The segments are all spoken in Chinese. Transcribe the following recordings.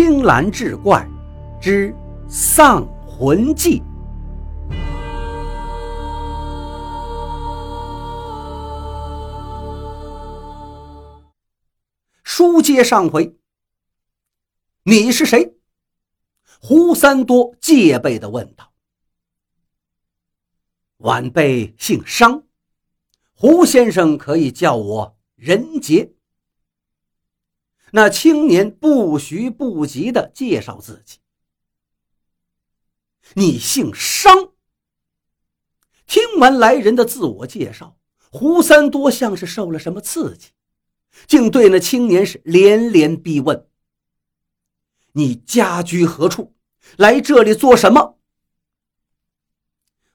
青蓝志怪之丧魂记。书接上回，你是谁？胡三多戒备的问道。晚辈姓商，胡先生可以叫我仁杰。那青年不徐不急的介绍自己：“你姓商。”听完来人的自我介绍，胡三多像是受了什么刺激，竟对那青年是连连逼问：“你家居何处？来这里做什么？”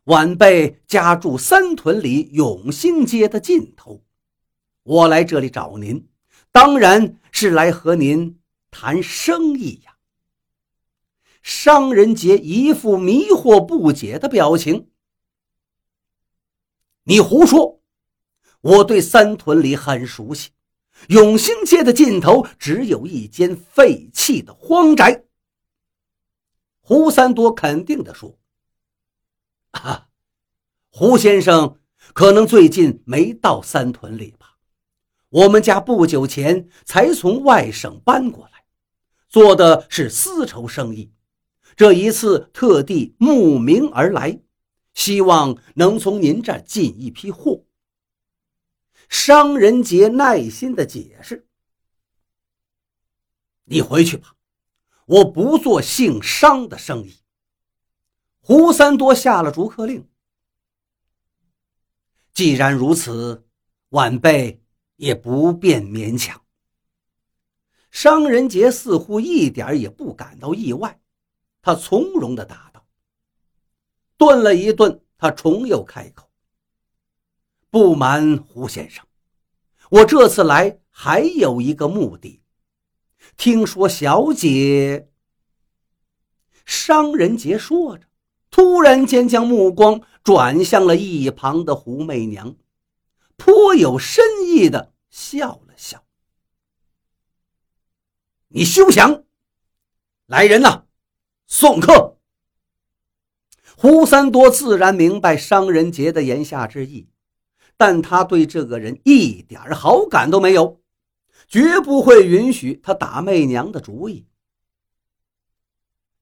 晚辈家住三屯里永兴街的尽头，我来这里找您。当然是来和您谈生意呀。商人杰一副迷惑不解的表情。你胡说！我对三屯里很熟悉，永兴街的尽头只有一间废弃的荒宅。胡三多肯定地说：“啊，胡先生可能最近没到三屯里吧？”我们家不久前才从外省搬过来，做的是丝绸生意。这一次特地慕名而来，希望能从您这儿进一批货。商人杰耐心的解释：“你回去吧，我不做姓商的生意。”胡三多下了逐客令。既然如此，晚辈。也不便勉强。商人杰似乎一点也不感到意外，他从容的答道。顿了一顿，他重又开口：“不瞒胡先生，我这次来还有一个目的。听说小姐……”商人杰说着，突然间将目光转向了一旁的胡媚娘。颇有深意的笑了笑。你休想！来人呐，送客。胡三多自然明白商人杰的言下之意，但他对这个人一点好感都没有，绝不会允许他打媚娘的主意。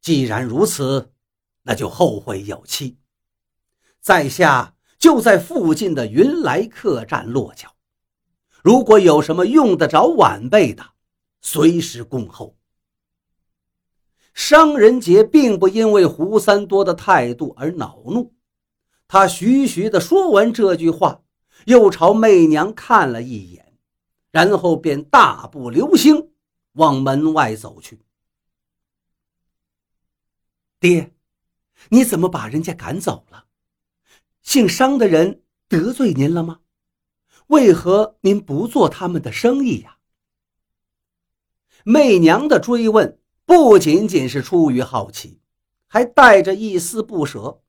既然如此，那就后会有期。在下。就在附近的云来客栈落脚，如果有什么用得着晚辈的，随时恭候。商人杰并不因为胡三多的态度而恼怒，他徐徐地说完这句话，又朝媚娘看了一眼，然后便大步流星往门外走去。爹，你怎么把人家赶走了？姓商的人得罪您了吗？为何您不做他们的生意呀？媚娘的追问不仅仅是出于好奇，还带着一丝不舍。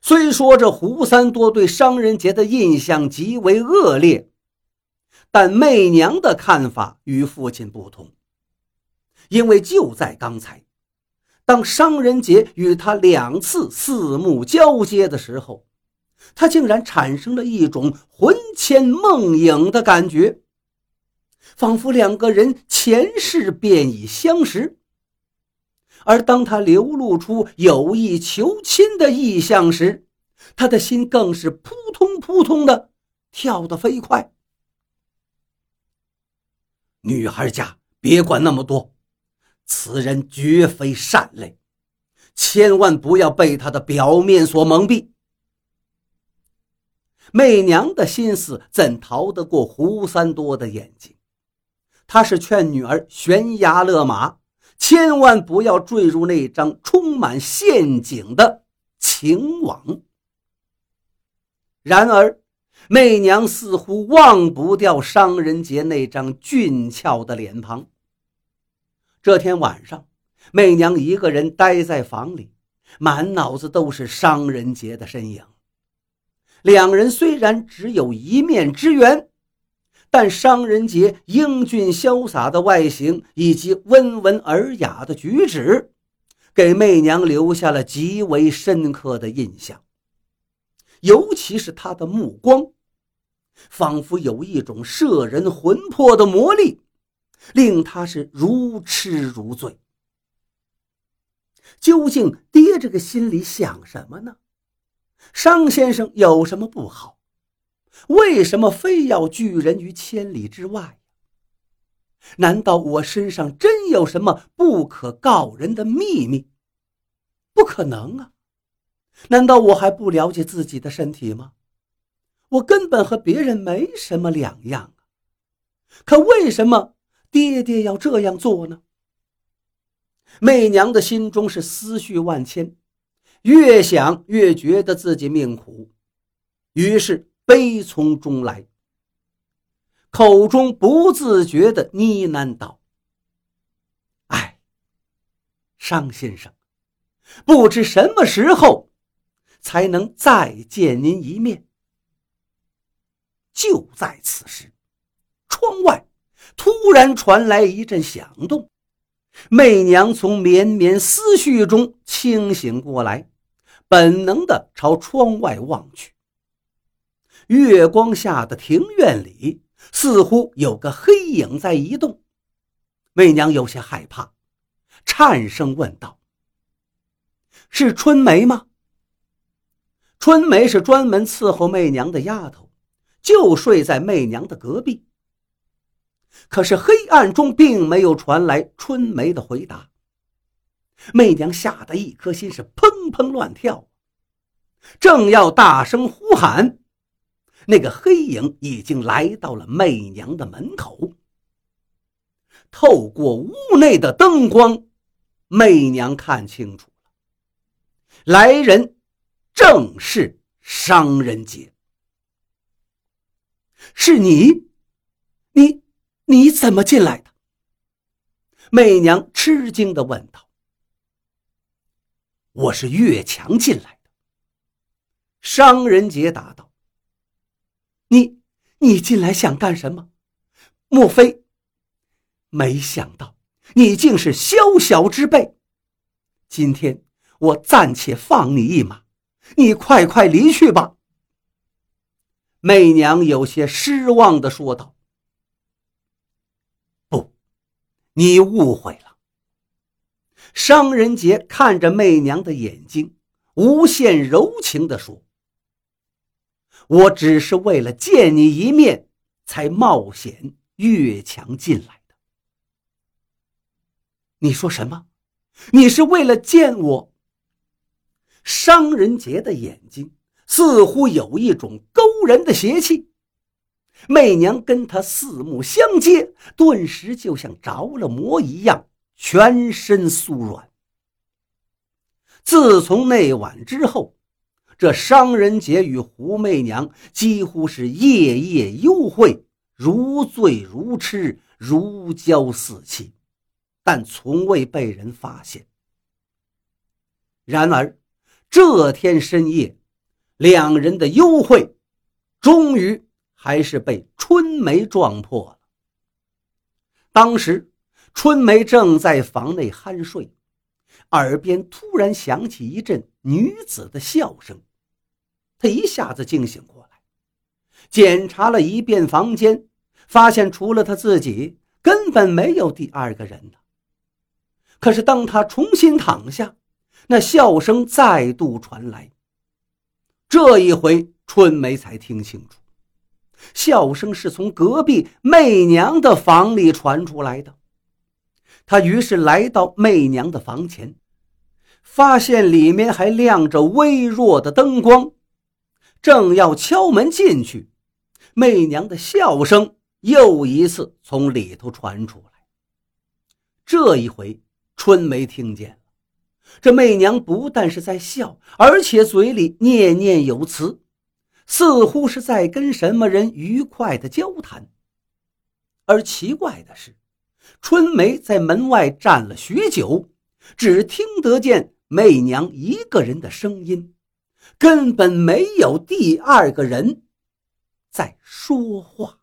虽说这胡三多对商人杰的印象极为恶劣，但媚娘的看法与父亲不同，因为就在刚才。当商人杰与他两次四目交接的时候，他竟然产生了一种魂牵梦萦的感觉，仿佛两个人前世便已相识。而当他流露出有意求亲的意向时，他的心更是扑通扑通的跳得飞快。女孩家别管那么多。此人绝非善类，千万不要被他的表面所蒙蔽。媚娘的心思怎逃得过胡三多的眼睛？他是劝女儿悬崖勒马，千万不要坠入那张充满陷阱的情网。然而，媚娘似乎忘不掉商人杰那张俊俏的脸庞。这天晚上，媚娘一个人待在房里，满脑子都是商人杰的身影。两人虽然只有一面之缘，但商人杰英俊潇洒的外形以及温文尔雅的举止，给媚娘留下了极为深刻的印象。尤其是他的目光，仿佛有一种摄人魂魄的魔力，令他是如痴如醉。究竟爹这个心里想什么呢？商先生有什么不好？为什么非要拒人于千里之外？难道我身上真有什么不可告人的秘密？不可能啊！难道我还不了解自己的身体吗？我根本和别人没什么两样啊！可为什么爹爹要这样做呢？媚娘的心中是思绪万千，越想越觉得自己命苦，于是悲从中来，口中不自觉地呢喃道：“哎，商先生，不知什么时候才能再见您一面。”就在此时，窗外突然传来一阵响动。媚娘从绵绵思绪中清醒过来，本能地朝窗外望去。月光下的庭院里，似乎有个黑影在移动。媚娘有些害怕，颤声问道：“是春梅吗？”春梅是专门伺候媚娘的丫头，就睡在媚娘的隔壁。可是黑暗中并没有传来春梅的回答。媚娘吓得一颗心是砰砰乱跳，正要大声呼喊，那个黑影已经来到了媚娘的门口。透过屋内的灯光，媚娘看清楚了，来人正是商人杰。是你，你。你怎么进来的？媚娘吃惊的问道。“我是越墙进来的。”商人杰答道。“你，你进来想干什么？莫非？没想到你竟是宵小之辈。今天我暂且放你一马，你快快离去吧。”媚娘有些失望的说道。你误会了。商人杰看着媚娘的眼睛，无限柔情地说：“我只是为了见你一面，才冒险越墙进来的。”你说什么？你是为了见我？商人杰的眼睛似乎有一种勾人的邪气。媚娘跟他四目相接，顿时就像着了魔一样，全身酥软。自从那晚之后，这商人杰与胡媚娘几乎是夜夜幽会，如醉如痴，如胶似漆，但从未被人发现。然而，这天深夜，两人的幽会终于。还是被春梅撞破了。当时，春梅正在房内酣睡，耳边突然响起一阵女子的笑声，她一下子惊醒过来，检查了一遍房间，发现除了她自己，根本没有第二个人了。可是，当她重新躺下，那笑声再度传来。这一回，春梅才听清楚。笑声是从隔壁媚娘的房里传出来的。他于是来到媚娘的房前，发现里面还亮着微弱的灯光，正要敲门进去，媚娘的笑声又一次从里头传出来。这一回，春梅听见了，这媚娘不但是在笑，而且嘴里念念有词。似乎是在跟什么人愉快的交谈，而奇怪的是，春梅在门外站了许久，只听得见媚娘一个人的声音，根本没有第二个人在说话。